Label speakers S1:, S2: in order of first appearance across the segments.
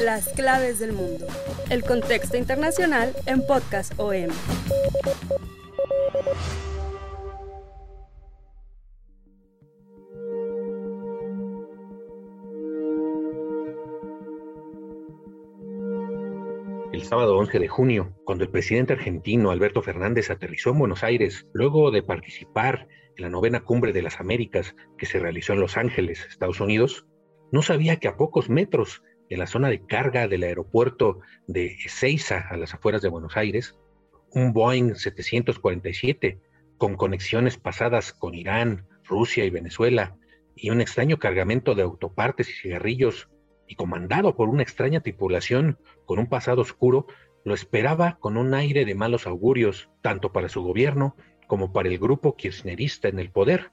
S1: Las claves del mundo. El contexto internacional en Podcast OM.
S2: el sábado 11 de junio, cuando el presidente argentino Alberto Fernández aterrizó en Buenos Aires, luego de participar en la novena cumbre de las Américas que se realizó en Los Ángeles, Estados Unidos, no sabía que a pocos metros de la zona de carga del aeropuerto de Ezeiza, a las afueras de Buenos Aires, un Boeing 747 con conexiones pasadas con Irán, Rusia y Venezuela, y un extraño cargamento de autopartes y cigarrillos y comandado por una extraña tripulación con un pasado oscuro, lo esperaba con un aire de malos augurios, tanto para su gobierno como para el grupo kirchnerista en el poder,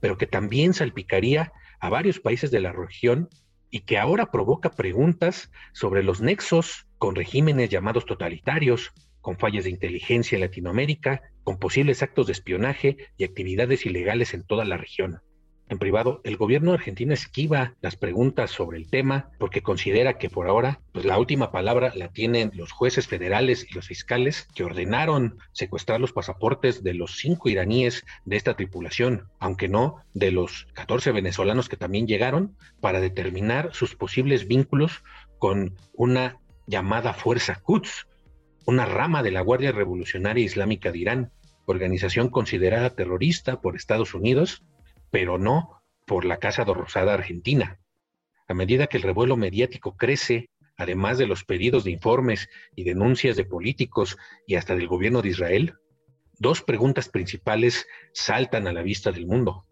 S2: pero que también salpicaría a varios países de la región y que ahora provoca preguntas sobre los nexos con regímenes llamados totalitarios, con fallas de inteligencia en Latinoamérica, con posibles actos de espionaje y actividades ilegales en toda la región en privado, el gobierno argentino esquiva las preguntas sobre el tema porque considera que por ahora pues la última palabra la tienen los jueces federales y los fiscales que ordenaron secuestrar los pasaportes de los cinco iraníes de esta tripulación, aunque no de los 14 venezolanos que también llegaron, para determinar sus posibles vínculos con una llamada Fuerza Quds, una rama de la Guardia Revolucionaria Islámica de Irán, organización considerada terrorista por Estados Unidos pero no por la Casa Rosada Argentina. A medida que el revuelo mediático crece, además de los pedidos de informes y denuncias de políticos y hasta del gobierno de Israel, dos preguntas principales saltan a la vista del mundo.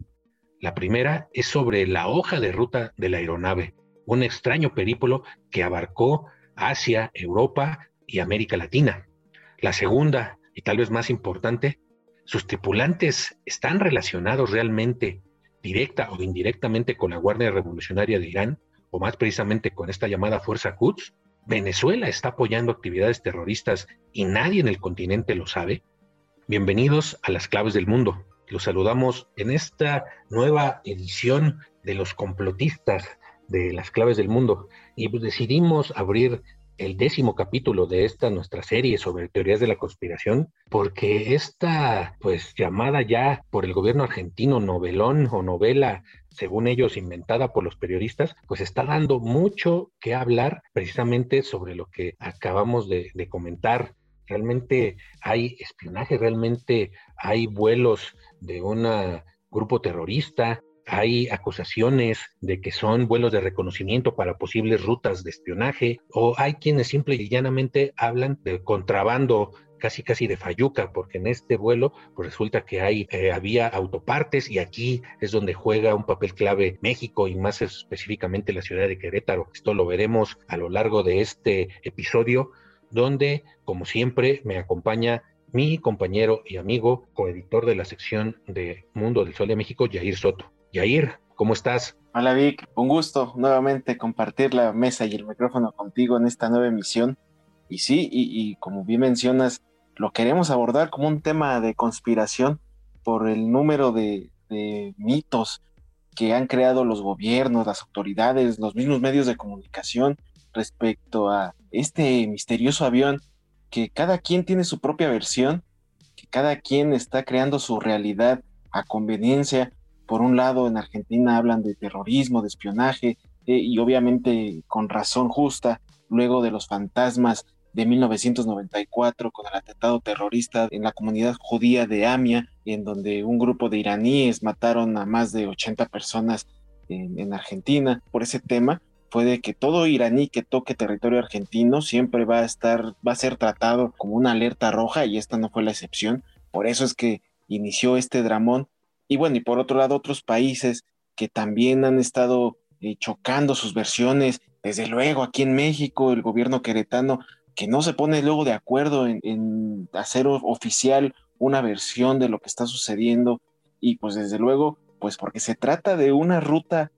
S2: La primera es sobre la hoja de ruta de la aeronave, un extraño perípolo que abarcó Asia, Europa y América Latina. La segunda, y tal vez más importante, sus tripulantes están relacionados realmente, directa o indirectamente, con la Guardia Revolucionaria de Irán, o más precisamente con esta llamada Fuerza Quds. Venezuela está apoyando actividades terroristas y nadie en el continente lo sabe. Bienvenidos a las claves del mundo. Los saludamos en esta nueva edición de los complotistas de las claves del mundo y pues decidimos abrir el décimo capítulo de esta nuestra serie sobre teorías de la conspiración, porque esta pues llamada ya por el gobierno argentino novelón o novela, según ellos inventada por los periodistas, pues está dando mucho que hablar precisamente sobre lo que acabamos de, de comentar. Realmente hay espionaje, realmente hay vuelos de un grupo terrorista, hay acusaciones de que son vuelos de reconocimiento para posibles rutas de espionaje, o hay quienes simple y llanamente hablan de contrabando casi casi de Fayuca, porque en este vuelo pues resulta que hay, eh, había autopartes y aquí es donde juega un papel clave México y más específicamente la ciudad de Querétaro. Esto lo veremos a lo largo de este episodio, donde, como siempre, me acompaña mi compañero y amigo, coeditor de la sección de Mundo del Sol de México, Jair Soto. Yair, ¿cómo estás?
S3: Hola Vic, un gusto nuevamente compartir la mesa y el micrófono contigo en esta nueva emisión. Y sí, y, como bien mencionas, lo queremos abordar como un tema de conspiración por el número de, de mitos que han creado los gobiernos, las autoridades, los mismos medios de comunicación respecto a este misterioso avión que cada quien tiene su propia versión, que cada quien está creando su realidad a conveniencia por un lado, en Argentina hablan de terrorismo, de espionaje, eh, y obviamente con razón justa, luego de los fantasmas de 1994 con el atentado terrorista en la comunidad judía de Amia, en donde un grupo de iraníes mataron a más de 80 personas en, en Argentina. Por ese tema, puede que todo iraní que toque territorio argentino siempre va a estar, va a ser tratado como una alerta roja y esta no fue la excepción. Por eso es que inició este dramón y bueno, y por otro lado, otros países que también han estado eh, chocando sus versiones. Desde luego, aquí en México, el gobierno queretano, que no se pone luego de acuerdo en, hacer oficial una versión de lo que está sucediendo. Y pues desde luego, pues porque se trata de una ruta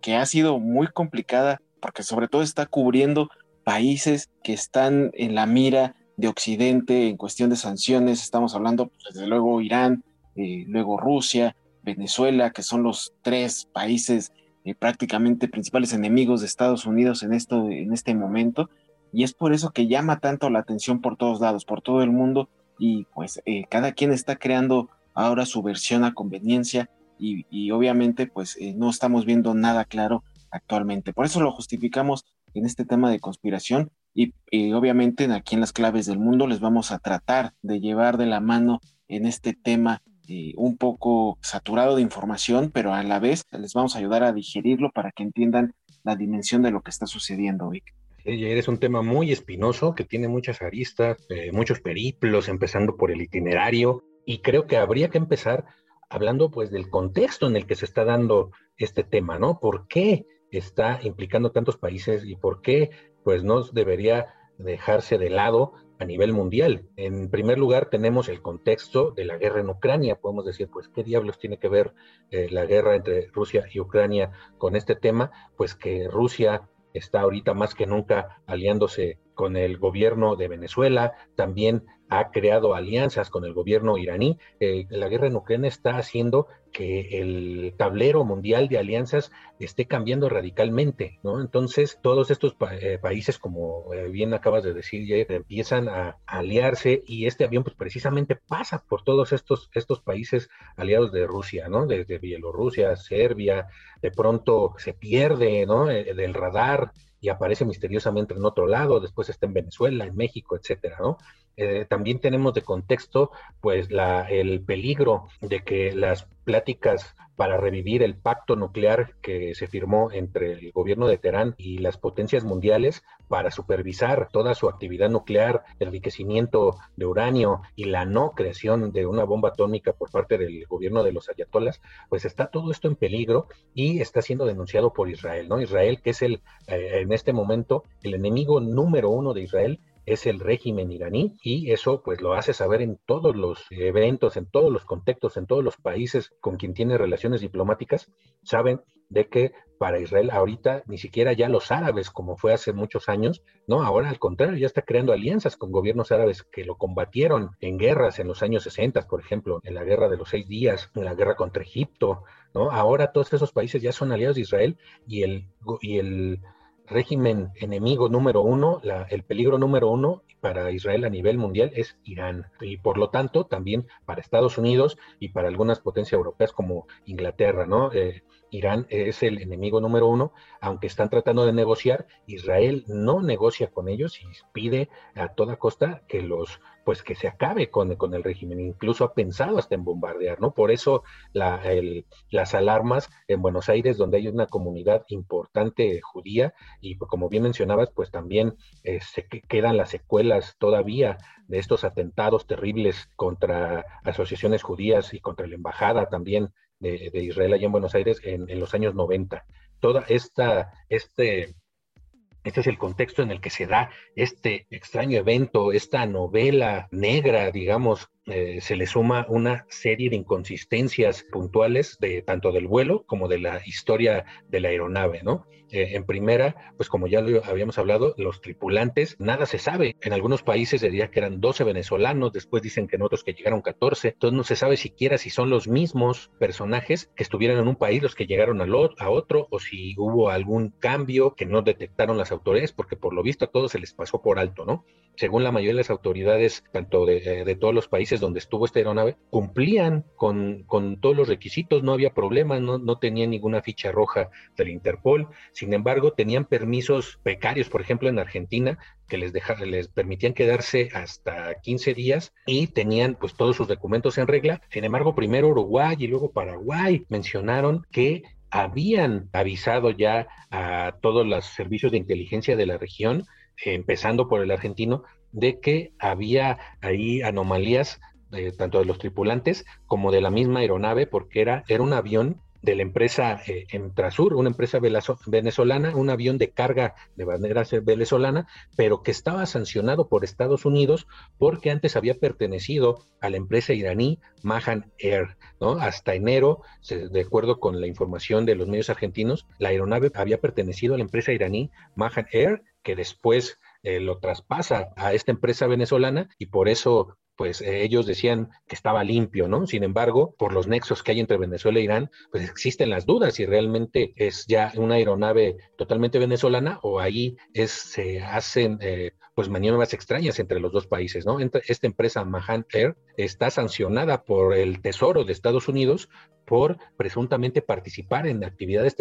S3: que ha sido muy complicada, porque sobre todo está cubriendo países que están en la mira de Occidente en cuestión de sanciones. Estamos hablando, pues, desde luego, Irán, eh, luego Rusia, Venezuela, que son los tres países eh, prácticamente principales enemigos de Estados Unidos en, esto, en este momento. Y es por eso que llama tanto la atención por todos lados, por todo el mundo. Y pues eh, cada quien está creando ahora su versión a conveniencia y, obviamente pues no estamos viendo nada claro actualmente. Por eso lo justificamos en este tema de conspiración y, obviamente aquí en las claves del mundo les vamos a tratar de llevar de la mano en este tema eh, un poco saturado de información, pero a la vez les vamos a ayudar a digerirlo para que entiendan la dimensión de lo que está sucediendo, Vic.
S2: Es un tema muy espinoso que tiene muchas aristas, eh, muchos periplos, empezando por el itinerario, y creo que habría que empezar hablando pues del contexto en el que se está dando este tema, ¿no? ¿Por qué está implicando tantos países y por qué pues no debería dejarse de lado a nivel mundial. En primer lugar, tenemos el contexto de la guerra en Ucrania. Podemos decir, pues, ¿qué diablos tiene que ver eh, la guerra entre Rusia y Ucrania con este tema? Pues que Rusia está ahorita más que nunca aliándose con el gobierno de Venezuela, también ha creado alianzas con el gobierno iraní. Eh, la guerra en Ucrania está haciendo que el tablero mundial de alianzas esté cambiando radicalmente, ¿no? Entonces, todos estos eh, países, como eh, bien acabas de decir, ya empiezan a, aliarse y este avión, pues precisamente pasa por todos estos, estos países aliados de Rusia, ¿no? Desde Bielorrusia, Serbia, de pronto se pierde, ¿no? del radar y aparece misteriosamente en otro lado, después está en Venezuela, en México, etcétera, ¿no? Eh, también tenemos de contexto, pues, la, el peligro de que las pláticas para revivir el pacto nuclear que se firmó entre el gobierno de Teherán y las potencias mundiales para supervisar toda su actividad nuclear, el enriquecimiento de uranio y la no creación de una bomba atómica por parte del gobierno de los ayatolas, pues está todo esto en peligro y está siendo denunciado por Israel, ¿no? Israel, que es el, eh, en este momento, el enemigo número uno de Israel es el régimen iraní y eso pues lo hace saber en todos los eventos, en todos los contextos, en todos los países con quien tiene relaciones diplomáticas, saben de que para Israel ahorita ni siquiera ya los árabes como fue hace muchos años, no, ahora al contrario, ya está creando alianzas con gobiernos árabes que lo combatieron en guerras en los años 60, por ejemplo, en la guerra de los seis días, en la guerra contra Egipto, ¿no? Ahora todos esos países ya son aliados de Israel y el, y el régimen enemigo número uno, el peligro número uno para Israel a nivel mundial es Irán y por lo tanto también para Estados Unidos y para algunas potencias europeas como Inglaterra, ¿no? Eh, Irán es el enemigo número uno, aunque están tratando de negociar, Israel no negocia con ellos y pide a toda costa que los, pues que se acabe con, con el régimen, incluso ha pensado hasta en bombardear, ¿no? Por eso la, las alarmas en Buenos Aires, donde hay una comunidad importante judía, y como bien mencionabas, pues también se quedan las secuelas todavía de estos atentados terribles contra asociaciones judías y contra la embajada también de, Israel allá en Buenos Aires en, los años 90. Toda esta, este, este es el contexto en el que se da este extraño evento, esta novela negra, digamos, eh, se le suma una serie de inconsistencias puntuales de tanto del vuelo como de la historia de la aeronave, ¿no? Eh, en primera, pues como ya lo habíamos hablado, los tripulantes, nada se sabe. En algunos países diría que eran 12 venezolanos, después dicen que en otros que llegaron 14, entonces no se sabe siquiera si son los mismos personajes que estuvieron en un país los que llegaron a, a otro o si hubo algún cambio que no detectaron las autoridades, porque por lo visto a todos se les pasó por alto, ¿no? Según la mayoría de las autoridades, tanto de, eh, de todos los países donde estuvo esta aeronave, cumplían con, con todos los requisitos, no había problema, no, no tenían ninguna ficha roja del Interpol, sin embargo, tenían permisos precarios, por ejemplo, en Argentina, que les, les permitían quedarse hasta 15 días y tenían pues todos sus documentos en regla. Sin embargo, primero Uruguay y luego Paraguay mencionaron que habían avisado ya a todos los servicios de inteligencia de la región, empezando por el argentino, de que había ahí anomalías eh, tanto de los tripulantes como de la misma aeronave, porque era, era un avión de la empresa eh, Entrasur, una empresa venezolana, un avión de carga de bandera venezolana, pero que estaba sancionado por Estados Unidos porque antes había pertenecido a la empresa iraní Mahan Air, ¿no? Hasta enero, de acuerdo con la información de los medios argentinos, la aeronave había pertenecido a la empresa iraní Mahan Air, que después eh, lo traspasa a esta empresa venezolana y por eso pues eh, ellos decían que estaba limpio, ¿no? Sin embargo, por los nexos que hay entre Venezuela e Irán, pues existen las dudas si realmente es ya una aeronave totalmente venezolana o ahí es, se hacen eh, pues maniobras extrañas entre los dos países, ¿no? Esta empresa Mahan Air está sancionada por el Tesoro de Estados Unidos por presuntamente participar en actividades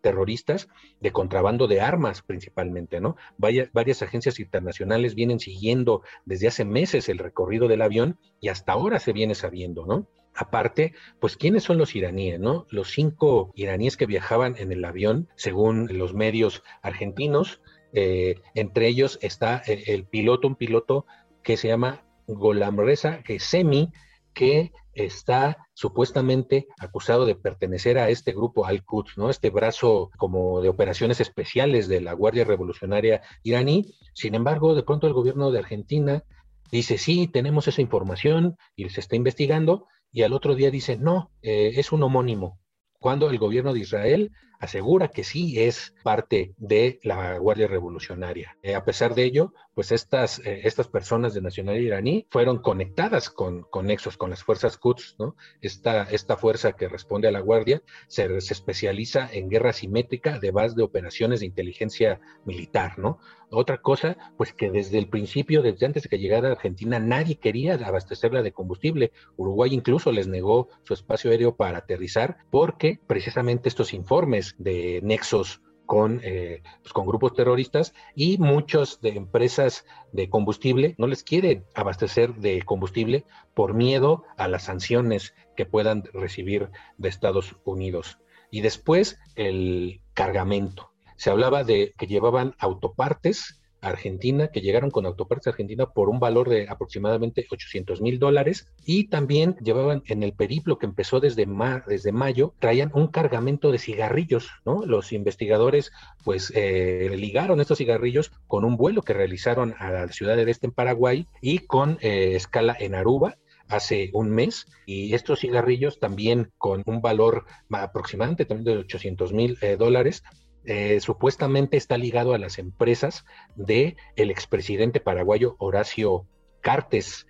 S2: terroristas de contrabando de armas principalmente, ¿no? varias agencias internacionales vienen siguiendo desde hace meses el recorrido del avión y hasta ahora se viene sabiendo, ¿no? Aparte, pues, ¿quiénes son los iraníes, no? Los cinco iraníes que viajaban en el avión, según los medios argentinos, eh, entre ellos está el, piloto, un piloto que se llama Golamreza Gesemi, que está supuestamente acusado de pertenecer a este grupo Al-Quds, ¿no? Este brazo como de operaciones especiales de la Guardia Revolucionaria iraní. Sin embargo, de pronto el gobierno de Argentina dice, sí, tenemos esa información y se está investigando, y al otro día dice, no, eh, es un homónimo. Cuando el gobierno de Israel asegura que sí es parte de la Guardia Revolucionaria. Eh, a pesar de ello, pues estas, eh, estas personas de nacionalidad iraní fueron conectadas con, con nexos, con las fuerzas Quds, ¿no? Esta, esta fuerza que responde a la Guardia se, se especializa en guerra simétrica de base de operaciones de inteligencia militar, ¿no? Otra cosa, pues que desde el principio, desde antes de que llegara a Argentina, nadie quería abastecerla de combustible. Uruguay incluso les negó su espacio aéreo para aterrizar porque precisamente estos informes de nexos con, eh, pues, con grupos terroristas y muchas de empresas de combustible no les quieren abastecer de combustible por miedo a las sanciones que puedan recibir de Estados Unidos. Y después el cargamento. Se hablaba de que llevaban autopartes Argentina, que llegaron con Autopartes Argentina por un valor de aproximadamente 800 mil dólares y también llevaban en el periplo que empezó desde, desde mayo, traían un cargamento de cigarrillos, ¿no? Los investigadores pues eh, ligaron estos cigarrillos con un vuelo que realizaron a la ciudad de Este en Paraguay y con eh, escala en Aruba hace un mes y estos cigarrillos también con un valor aproximadamente también de 800 mil eh, dólares eh, supuestamente está ligado a las empresas de el expresidente paraguayo Horacio Cartes.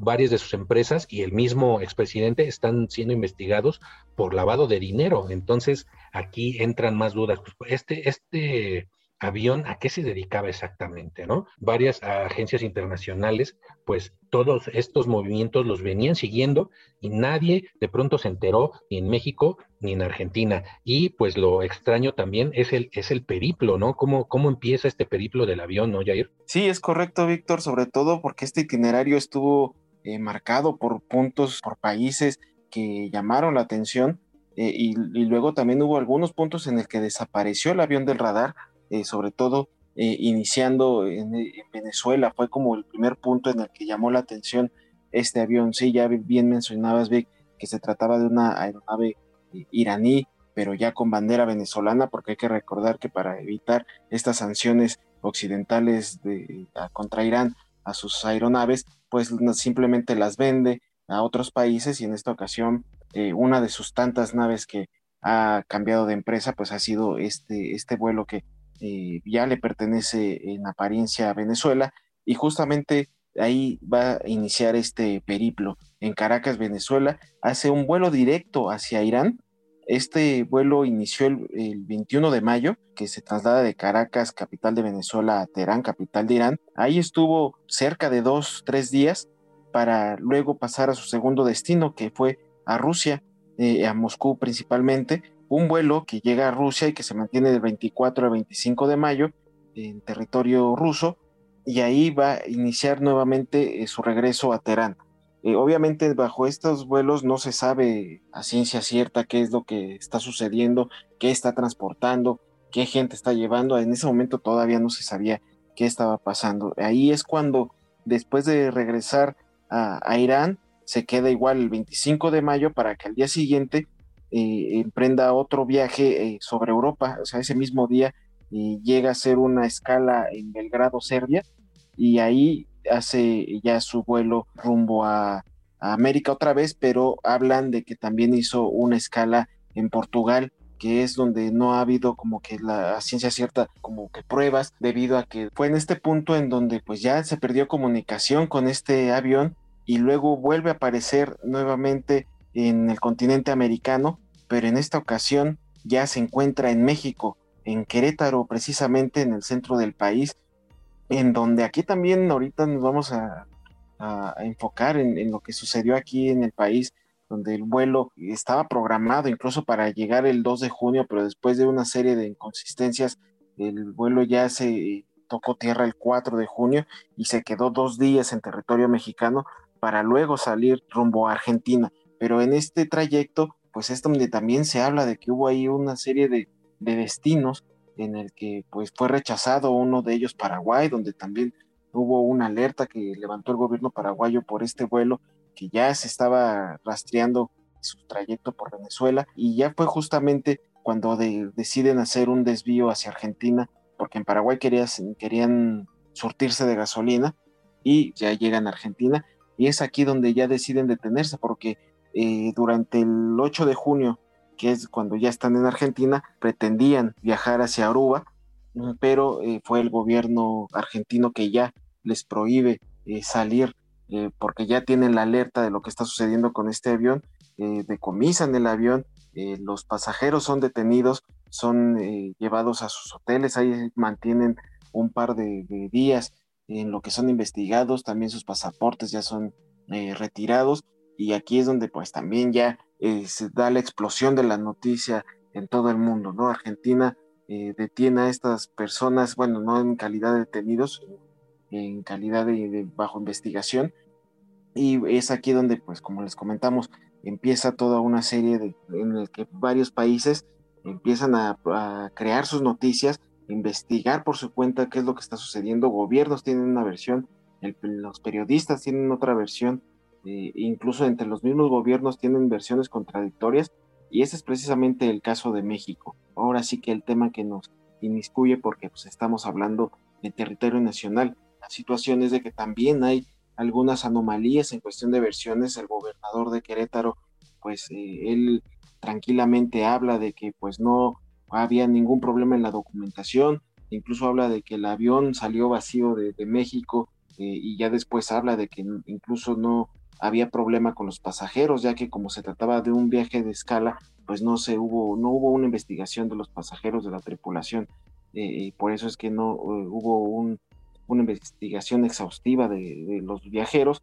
S2: Varias de sus empresas y el mismo expresidente están siendo investigados por lavado de dinero. Entonces, aquí entran más dudas. Este, este avión, ¿a qué se dedicaba exactamente? ¿no? Varias agencias internacionales, pues todos estos movimientos los venían siguiendo y nadie de pronto se enteró ni en México ni en Argentina. Y pues lo extraño también es el, es el periplo, ¿no? ¿Cómo, ¿Cómo empieza este periplo del avión, ¿no, Jair?
S3: Sí, es correcto, Víctor, sobre todo porque este itinerario estuvo eh, marcado por puntos, por países que llamaron la atención. Eh, y, y luego también hubo algunos puntos en el que desapareció el avión del radar, eh, sobre todo eh, iniciando en, Venezuela, fue como el primer punto en el que llamó la atención este avión. Sí, ya bien mencionabas, Vic, que se trataba de una aeronave eh, iraní, pero ya con bandera venezolana, porque hay que recordar que para evitar estas sanciones occidentales de, contra Irán a sus aeronaves, pues simplemente las vende a otros países y en esta ocasión una de sus tantas naves que ha cambiado de empresa, pues ha sido este, este vuelo que eh, ya le pertenece en apariencia a Venezuela y justamente ahí va a iniciar este periplo en Caracas, Venezuela, hace un vuelo directo hacia Irán. Este vuelo inició el, 21 de mayo, que se traslada de Caracas, capital de Venezuela, a Teherán, capital de Irán. Ahí estuvo cerca de dos, tres días para luego pasar a su segundo destino, que fue a Rusia, eh, a Moscú principalmente, un vuelo que llega a Rusia y que se mantiene del 24 al 25 de mayo en territorio ruso y ahí va a iniciar nuevamente eh, su regreso a Teherán. Eh, obviamente bajo estos vuelos no se sabe a ciencia cierta qué es lo que está sucediendo, qué está transportando, qué gente está llevando. En ese momento todavía no se sabía qué estaba pasando. Ahí es cuando después de regresar a, a Irán se queda igual el 25 de mayo para que al día siguiente eh, emprenda otro viaje eh, sobre Europa, o sea, ese mismo día llega a hacer una escala en Belgrado, Serbia, y ahí hace ya su vuelo rumbo a, América otra vez, pero hablan de que también hizo una escala en Portugal que es donde no ha habido como que la ciencia cierta como que pruebas debido a que fue en este punto en donde pues ya se perdió comunicación con este avión y luego vuelve a aparecer nuevamente en el continente americano, pero en esta ocasión ya se encuentra en México, en Querétaro precisamente en el centro del país, en donde aquí también ahorita nos vamos a, enfocar en, lo que sucedió aquí en el país, donde el vuelo estaba programado incluso para llegar el 2 de junio, pero después de una serie de inconsistencias, el vuelo ya se tocó tierra el 4 de junio y se quedó dos días en territorio mexicano para luego salir rumbo a Argentina. Pero en este trayecto, pues es donde también se habla de que hubo ahí una serie de, de destinos en el que pues fue rechazado uno de ellos Paraguay, donde también hubo una alerta que levantó el gobierno paraguayo por este vuelo que ya se estaba rastreando su trayecto por Venezuela y ya fue justamente cuando deciden hacer un desvío hacia Argentina, porque en Paraguay querían surtirse de gasolina y ya llegan a Argentina y es aquí donde ya deciden detenerse porque eh, durante el 8 de junio que es cuando ya están en Argentina, pretendían viajar hacia Aruba, mm, pero eh, fue el gobierno argentino que ya les prohíbe eh, salir eh, porque ya tienen la alerta de lo que está sucediendo con este avión, decomisan el avión, los pasajeros son detenidos, son llevados a sus hoteles, ahí mantienen un par de, de, días en lo que son investigados, también sus pasaportes ya son retirados y aquí es donde pues también ya eh, se da la explosión de la noticia en todo el mundo, ¿no? Argentina eh, detiene a estas personas, bueno, no en calidad de detenidos, en calidad de, bajo investigación, y es aquí donde, pues, como les comentamos, empieza toda una serie de, en el que varios países empiezan a, crear sus noticias, investigar por su cuenta qué es lo que está sucediendo, gobiernos tienen una versión, los periodistas tienen otra versión, eh, incluso entre los mismos gobiernos tienen versiones contradictorias y ese es precisamente el caso de México. Ahora sí que el tema que nos inmiscuye porque pues, estamos hablando de territorio nacional. La situación es de que también hay algunas anomalías en cuestión de versiones. El gobernador de Querétaro, pues eh, él tranquilamente habla de que pues no había ningún problema en la documentación, incluso habla de que el avión salió vacío de, México eh, y ya después habla de que incluso no había problema con los pasajeros, ya que como se trataba de un viaje de escala, pues no se hubo, no hubo una investigación de los pasajeros de la tripulación. Eh, y por eso es que no eh, hubo una investigación exhaustiva de, los viajeros,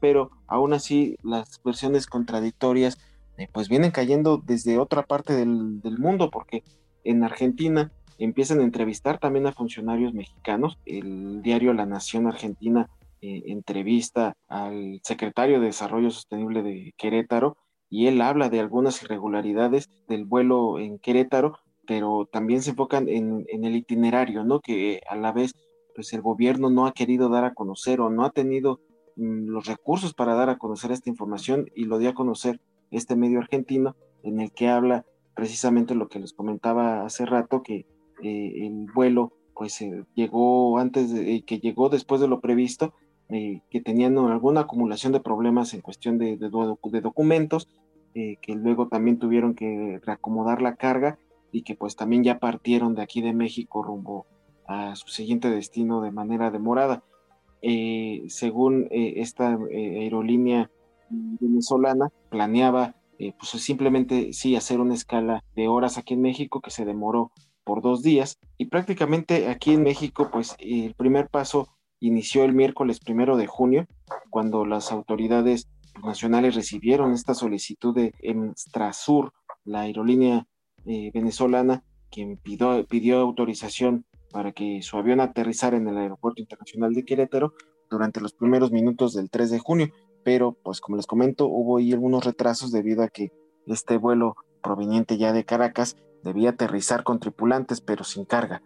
S3: pero aún así las versiones contradictorias eh, pues vienen cayendo desde otra parte del, del mundo, porque en Argentina empiezan a entrevistar también a funcionarios mexicanos. El diario La Nación Argentina eh, entrevista al secretario de Desarrollo Sostenible de Querétaro y él habla de algunas irregularidades del vuelo en Querétaro, pero también se enfocan en, el itinerario, ¿no? Que a la vez, pues el gobierno no ha querido dar a conocer o no ha tenido mm, los recursos para dar a conocer esta información y lo dio a conocer este medio argentino en el que habla precisamente lo que les comentaba hace rato, que eh, el vuelo pues eh, llegó antes de que llegó después de lo previsto eh, que tenían alguna acumulación de problemas en cuestión de, documentos, eh, que luego también tuvieron que reacomodar la carga y que pues también ya partieron de aquí de México rumbo a su siguiente destino de manera demorada. Eh, según esta aerolínea venezolana, planeaba pues simplemente sí hacer una escala de horas aquí en México que se demoró por dos días y prácticamente aquí en México pues el primer paso inició el miércoles primero de junio, cuando las autoridades nacionales recibieron esta solicitud de Emstrasur, la aerolínea eh, venezolana, quien pidió, autorización para que su avión aterrizara en el Aeropuerto Internacional de Querétaro durante los primeros minutos del 3 de junio. Pero, pues como les comento, hubo ahí algunos retrasos debido a que este vuelo proveniente ya de Caracas debía aterrizar con tripulantes, pero sin carga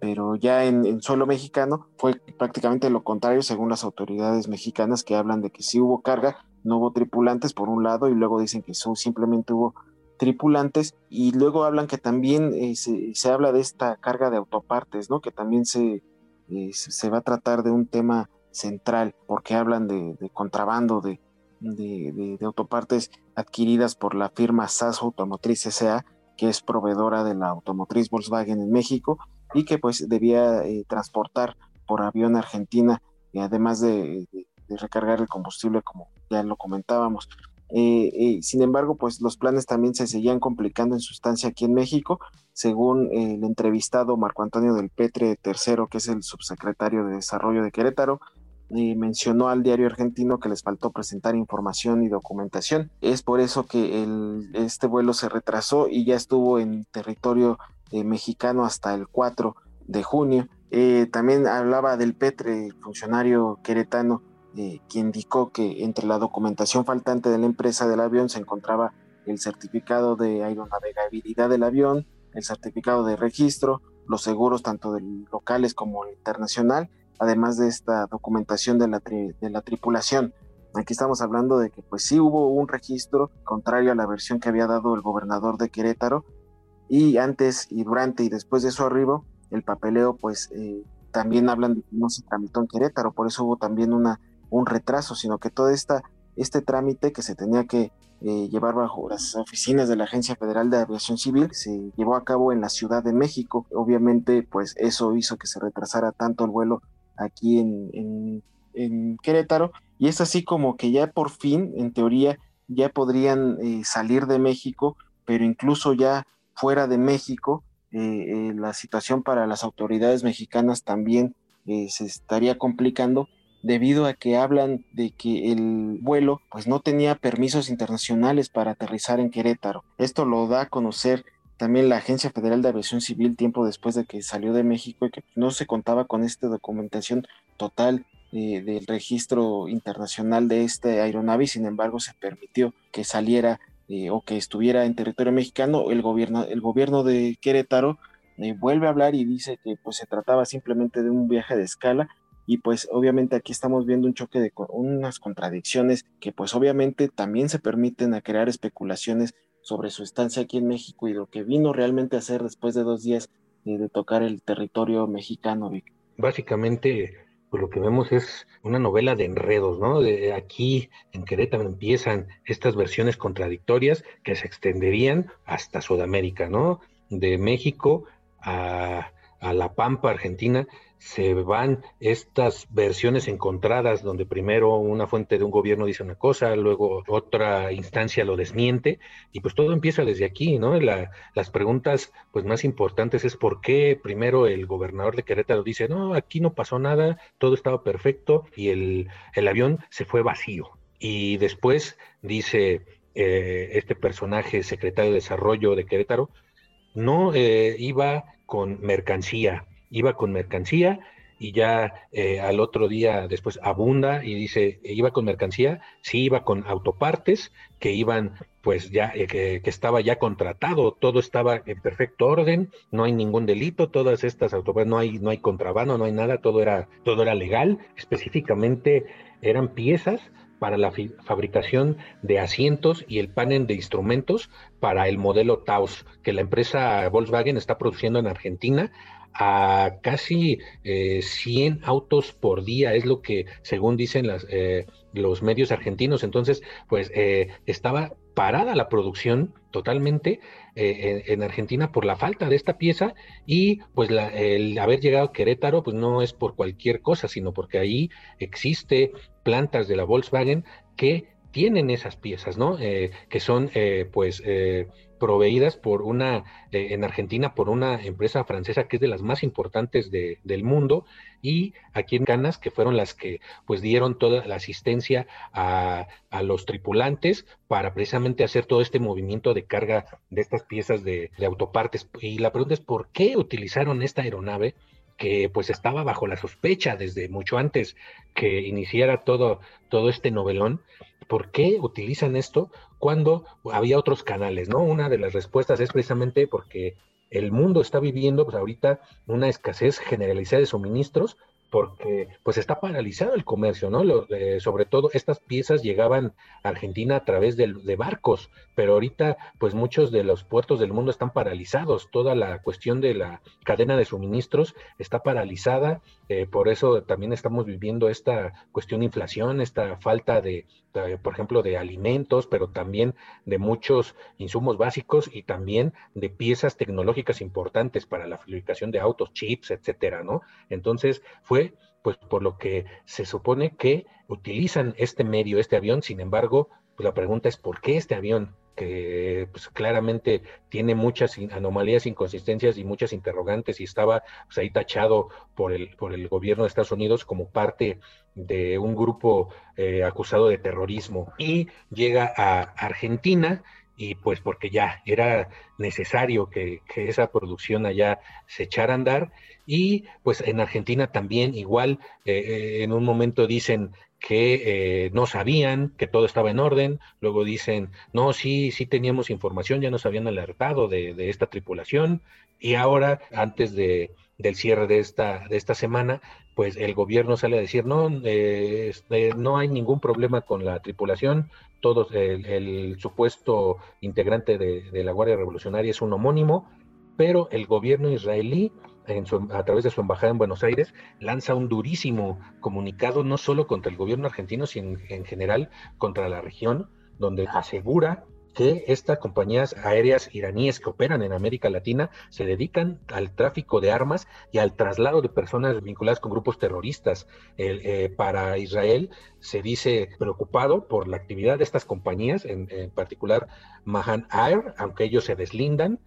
S3: pero ya en, suelo mexicano fue prácticamente lo contrario según las autoridades mexicanas que hablan de que sí hubo carga, no hubo tripulantes por un lado y luego dicen que simplemente hubo tripulantes y luego hablan que también eh, se, habla de esta carga de autopartes, ¿no? Que también se, eh, se va a tratar de un tema central porque hablan de, contrabando de, de, autopartes adquiridas por la firma SAS Automotriz S.A., que es proveedora de la automotriz Volkswagen en México y que pues debía eh, transportar por avión a Argentina, y además de, recargar el combustible como ya lo comentábamos. Eh, eh, sin embargo, pues los planes también se seguían complicando en su estancia aquí en México, según el entrevistado Marco Antonio del Petre III, que es el subsecretario de Desarrollo de Querétaro, mencionó al diario argentino que les faltó presentar información y documentación. Es por eso que este vuelo se retrasó y ya estuvo en territorio eh, mexicano hasta el 4 de junio. también hablaba del Petre, funcionario queretano, eh, que indicó que entre la documentación faltante de la empresa del avión se encontraba el certificado de aeronavegabilidad del avión, el certificado de registro, los seguros tanto locales como internacional, además de esta documentación de la, de la tripulación. Aquí estamos hablando de que pues sí hubo un registro contrario a la versión que había dado el gobernador de Querétaro y antes y durante y después de su arribo el papeleo pues eh, también hablan de que no se tramitó en Querétaro, por eso hubo también una un retraso, sino que todo esta, este trámite que se tenía que eh, llevar bajo las oficinas de la Agencia Federal de Aviación Civil se llevó a cabo en la Ciudad de México. Obviamente, pues eso hizo que se retrasara tanto el vuelo aquí en, en, Querétaro. Y es así como que ya por fin, en teoría, ya podrían eh, salir de México, pero incluso ya fuera de México, eh, la situación para las autoridades mexicanas también se estaría complicando debido a que hablan de que el vuelo pues no tenía permisos internacionales para aterrizar en Querétaro. Esto lo da a conocer también la Agencia Federal de Aviación Civil tiempo después de que salió de México y que no se contaba con esta documentación total eh, del registro internacional de este aeronave sin embargo se permitió que saliera eh, o que estuviera en territorio mexicano. El gobierno, el gobierno de Querétaro eh, vuelve a hablar y dice que pues se trataba simplemente de un viaje de escala y pues obviamente aquí estamos viendo un choque de unas contradicciones que pues obviamente también se permiten a crear especulaciones sobre su estancia aquí en México y lo que vino realmente a hacer después de dos días de tocar el territorio mexicano,
S2: Básicamente, pues lo que vemos es una novela de enredos, ¿no? De aquí en Querétaro empiezan estas versiones contradictorias que se extenderían hasta Sudamérica, ¿no? De México a, a La Pampa, Argentina, se van estas versiones encontradas donde primero una fuente de un gobierno dice una cosa, luego otra instancia lo desmiente y pues todo empieza desde aquí, ¿no? las preguntas pues más importantes es por qué primero el gobernador de Querétaro dice, no, aquí no pasó nada, todo estaba perfecto y el, avión se fue vacío. Y después dice eh, este personaje, secretario de Desarrollo de Querétaro, no eh, iba con mercancía, iba con mercancía y ya eh, al otro día después abunda y dice, iba con mercancía, sí iba con autopartes que iban pues ya, eh, que, estaba ya contratado, todo estaba en perfecto orden, no hay ningún delito, todas estas autopartes, no hay, no hay contrabando, no hay nada, todo era, todo era legal, específicamente eran piezas para la fabricación de asientos y el panel de instrumentos para el modelo Taos, que la empresa Volkswagen está produciendo en Argentina a casi 100 eh, autos por día, es lo que según dicen las, eh, los medios argentinos. Entonces, pues eh, estaba parada la producción totalmente en, Argentina por la falta de esta pieza y pues el haber llegado a Querétaro pues no es por cualquier cosa, sino porque ahí existe plantas de la Volkswagen que tienen esas piezas, ¿no? que son pues proveídas por una, eh, en Argentina, por una empresa francesa que es de las más importantes del mundo, y aquí en Canas, que fueron las que pues dieron toda la asistencia a, los tripulantes para precisamente hacer todo este movimiento de carga de estas piezas de, de autopartes. Y la pregunta es, ¿por qué utilizaron esta aeronave? que pues estaba bajo la sospecha desde mucho antes que iniciara todo, todo este novelón. ¿Por qué utilizan esto cuando había otros canales? ¿no? Una de las respuestas es precisamente porque el mundo está viviendo pues ahorita una escasez generalizada de suministros porque pues está paralizado el comercio, ¿no? Eh, sobre todo estas piezas llegaban a Argentina a través de, barcos, pero ahorita pues muchos de los puertos del mundo están paralizados, toda la cuestión de la cadena de suministros está paralizada, eh, por eso también estamos viviendo esta cuestión de inflación, esta falta de, por ejemplo, de alimentos, pero también de muchos insumos básicos y también de piezas tecnológicas importantes para la fabricación de autos, chips, etcétera, ¿no? Entonces fue pues por lo que se supone que utilizan este medio, este avión, sin embargo, pues la pregunta es ¿por qué este avión? Que pues, claramente tiene muchas anomalías, inconsistencias y muchas interrogantes y estaba pues, ahí tachado por el, por el gobierno de Estados Unidos como parte de un grupo eh, acusado de terrorismo. Y llega a Argentina y pues porque ya era necesario que, esa producción allá se echara a andar. Y pues en Argentina también igual eh, eh, en un momento dicen que eh, no sabían que todo estaba en orden, luego dicen, no, sí, sí teníamos información, ya nos habían alertado de, de esta tripulación y ahora antes de, del cierre de esta, de esta semana, pues el gobierno sale a decir, no, eh, este, no hay ningún problema con la tripulación, todos, el, supuesto integrante de, la Guardia Revolucionaria es un homónimo, pero el gobierno israelí, a través de su embajada en Buenos Aires, lanza un durísimo comunicado, no solo contra el gobierno argentino, sino en general contra la región, donde asegura que estas compañías aéreas iraníes que operan en América Latina se dedican al tráfico de armas y al traslado de personas vinculadas con grupos terroristas. Eh, para Israel se dice preocupado por la actividad de estas compañías, en, particular Mahan Air, aunque ellos se deslindan,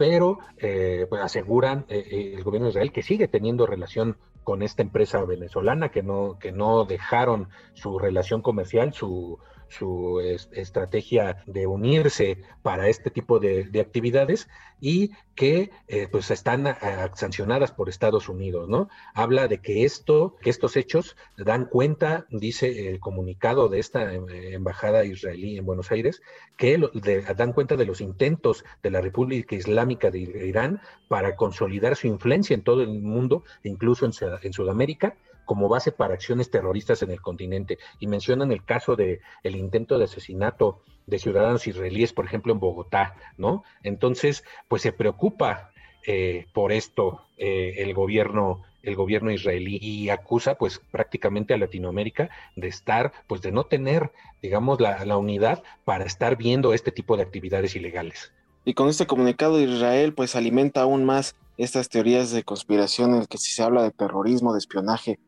S2: pero eh, pues aseguran eh, el gobierno de Israel que sigue teniendo relación con esta empresa venezolana, que no, que no dejaron su relación comercial, su, su estrategia de unirse para este tipo de, actividades y que eh, pues están sancionadas por Estados Unidos, ¿no? Habla de que esto, que estos hechos dan cuenta, dice el comunicado de esta eh, embajada israelí en Buenos Aires, que dan cuenta de los intentos de la República Islámica de Irán para consolidar su influencia en todo el mundo, incluso en Sudamérica, como base para acciones terroristas en el continente. Y mencionan el caso de el intento de asesinato de ciudadanos israelíes, por ejemplo, en Bogotá, ¿no? Entonces, pues se preocupa eh, por esto eh, el gobierno el gobierno israelí y acusa pues prácticamente a Latinoamérica de estar pues de no tener digamos la, la unidad para estar viendo este tipo de actividades ilegales.
S3: Y con este comunicado de Israel pues alimenta aún más estas teorías de conspiración en el que si se habla de terrorismo, de espionaje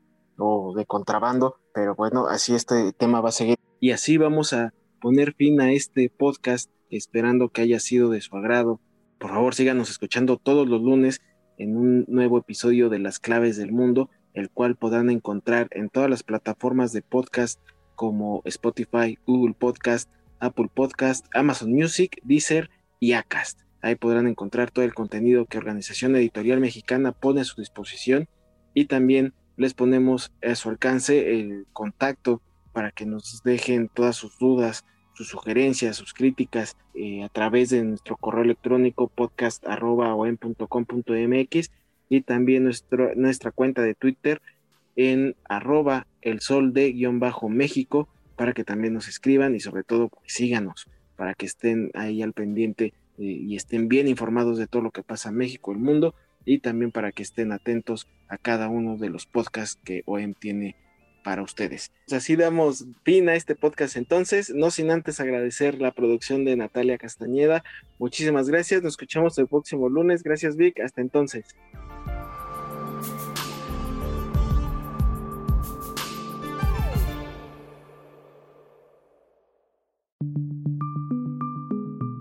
S3: o de contrabando, pero bueno, así este tema va a seguir. Y así vamos a poner fin a este podcast, esperando que haya sido de su agrado. Por favor, síganos escuchando todos los lunes en un nuevo episodio de Las Claves del Mundo, el cual podrán encontrar en todas las plataformas de podcast como Spotify, Google Podcast, Apple Podcast, Amazon Music, Deezer y Acast. Ahí podrán encontrar todo el contenido que Organización Editorial Mexicana pone a su disposición y también les ponemos a su alcance el contacto para que nos dejen todas sus dudas, sus sugerencias, sus críticas eh, a través de nuestro correo electrónico podcast.com.mx y también nuestra cuenta de Twitter en arroba el sol de guion bajo México para que también nos escriban y sobre todo pues, síganos para que estén ahí al pendiente eh, y estén bien informados de todo lo que pasa en México, el mundo y también para que estén atentos a cada uno de los podcasts que OEM tiene para ustedes. Así damos fin a este podcast entonces, no sin antes agradecer la producción de Natalia Castañeda. Muchísimas gracias, nos escuchamos el próximo lunes. Gracias Vic, hasta entonces.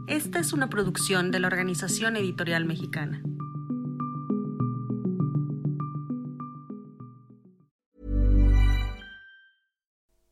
S1: Esta es una producción de la Organización Editorial Mexicana.